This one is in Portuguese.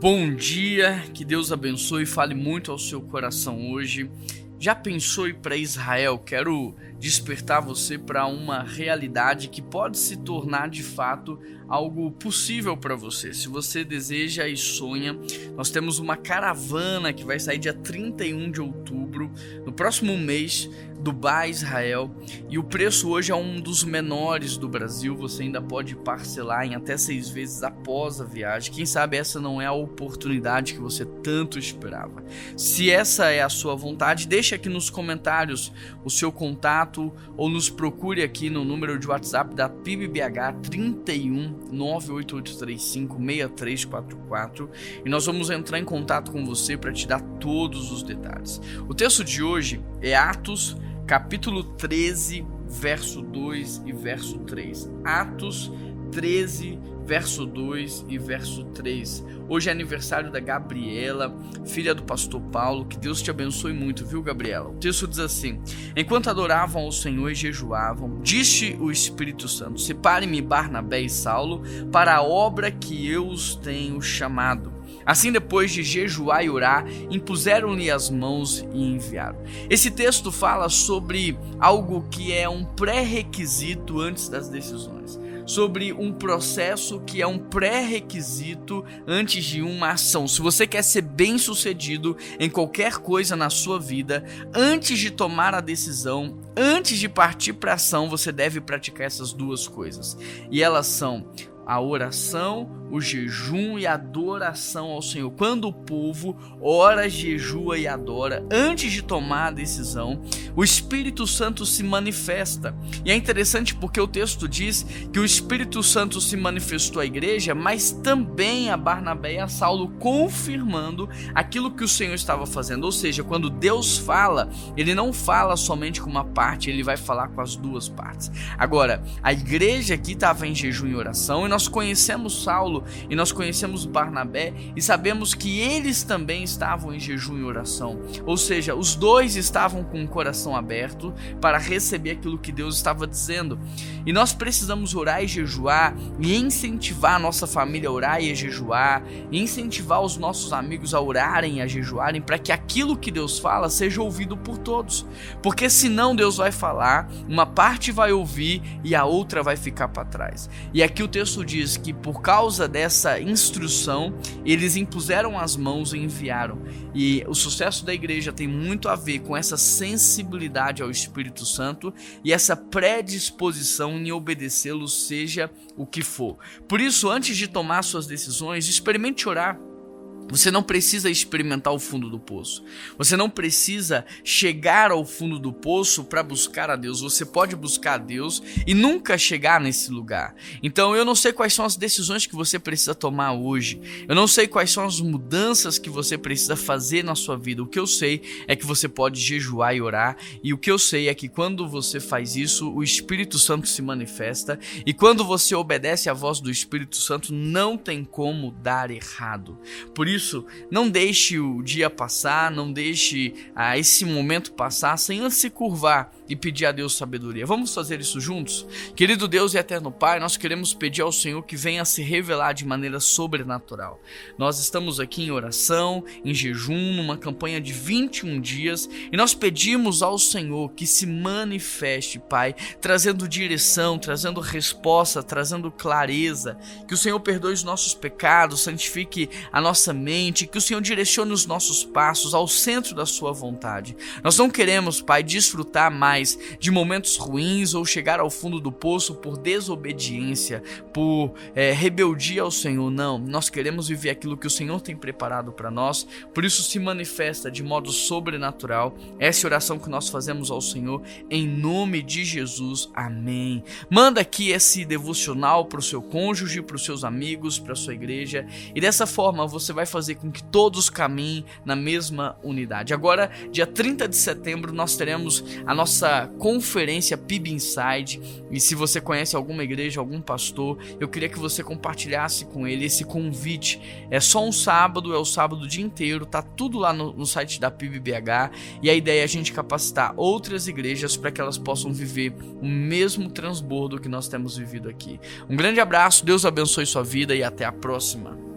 Bom dia, que Deus abençoe e fale muito ao seu coração hoje. Já pensou para Israel? Quero despertar você para uma realidade que pode se tornar de fato algo possível para você. Se você deseja e sonha, nós temos uma caravana que vai sair dia 31 de outubro, no próximo mês, Dubai, Israel, e o preço hoje é um dos menores do Brasil. Você ainda pode parcelar em até seis vezes após a viagem. Quem sabe essa não é a oportunidade que você tanto esperava. Se essa é a sua vontade, deixe aqui nos comentários o seu contato ou nos procure aqui no número de WhatsApp da PIBBH 31 98835 6344 e nós vamos entrar em contato com você para te dar todos os detalhes. O texto de hoje é Atos capítulo 13, verso 2 e verso 3. Atos 13, verso 2 e verso 3. Hoje é aniversário da Gabriela, filha do pastor Paulo. Que Deus te abençoe muito, viu, Gabriela? O texto diz assim: Enquanto adoravam ao Senhor e jejuavam, disse o Espírito Santo: Separe-me Barnabé e Saulo para a obra que eu os tenho chamado. Assim, depois de jejuar e orar, impuseram-lhe as mãos e enviaram. Esse texto fala sobre algo que é um pré-requisito antes das decisões sobre um processo que é um pré-requisito antes de uma ação. Se você quer ser bem-sucedido em qualquer coisa na sua vida, antes de tomar a decisão, antes de partir para ação, você deve praticar essas duas coisas. E elas são a oração, o jejum e a adoração ao Senhor. Quando o povo ora, jejua e adora, antes de tomar a decisão, o Espírito Santo se manifesta. E é interessante porque o texto diz que o Espírito Santo se manifestou à igreja, mas também a Barnabé e a Saulo, confirmando aquilo que o Senhor estava fazendo. Ou seja, quando Deus fala, ele não fala somente com uma parte, ele vai falar com as duas partes. Agora, a igreja aqui estava em jejum e oração e nós nós conhecemos Saulo e nós conhecemos Barnabé e sabemos que eles também estavam em jejum e oração. Ou seja, os dois estavam com o coração aberto para receber aquilo que Deus estava dizendo. E nós precisamos orar e jejuar e incentivar a nossa família a orar e a jejuar, e incentivar os nossos amigos a orarem e a jejuarem para que aquilo que Deus fala seja ouvido por todos. Porque senão Deus vai falar, uma parte vai ouvir e a outra vai ficar para trás. E aqui o texto diz que por causa dessa instrução, eles impuseram as mãos e enviaram. E o sucesso da igreja tem muito a ver com essa sensibilidade ao Espírito Santo e essa predisposição em obedecê-lo, seja o que for. Por isso, antes de tomar suas decisões, experimente orar você não precisa experimentar o fundo do poço. Você não precisa chegar ao fundo do poço para buscar a Deus. Você pode buscar a Deus e nunca chegar nesse lugar. Então eu não sei quais são as decisões que você precisa tomar hoje. Eu não sei quais são as mudanças que você precisa fazer na sua vida. O que eu sei é que você pode jejuar e orar. E o que eu sei é que quando você faz isso, o Espírito Santo se manifesta. E quando você obedece à voz do Espírito Santo, não tem como dar errado. Por isso isso, não deixe o dia passar, não deixe ah, esse momento passar sem antes se curvar e pedir a Deus sabedoria. Vamos fazer isso juntos? Querido Deus e eterno Pai, nós queremos pedir ao Senhor que venha se revelar de maneira sobrenatural. Nós estamos aqui em oração, em jejum, numa campanha de 21 dias e nós pedimos ao Senhor que se manifeste, Pai, trazendo direção, trazendo resposta, trazendo clareza, que o Senhor perdoe os nossos pecados, santifique a nossa mente, que o Senhor direcione os nossos passos ao centro da Sua vontade. Nós não queremos, Pai, desfrutar mais de momentos ruins ou chegar ao fundo do poço por desobediência, por é, rebeldia ao Senhor. Não, nós queremos viver aquilo que o Senhor tem preparado para nós, por isso se manifesta de modo sobrenatural. Essa oração que nós fazemos ao Senhor em nome de Jesus. Amém. Manda aqui esse devocional para o seu cônjuge, para os seus amigos, para a sua igreja, e dessa forma você vai fazer com que todos caminhem na mesma unidade. Agora, dia 30 de setembro, nós teremos a nossa nossa conferência PIB Inside. E se você conhece alguma igreja, algum pastor, eu queria que você compartilhasse com ele esse convite. É só um sábado, é o sábado o dia inteiro, tá tudo lá no, no site da PIBBH. E a ideia é a gente capacitar outras igrejas para que elas possam viver o mesmo transbordo que nós temos vivido aqui. Um grande abraço, Deus abençoe sua vida e até a próxima.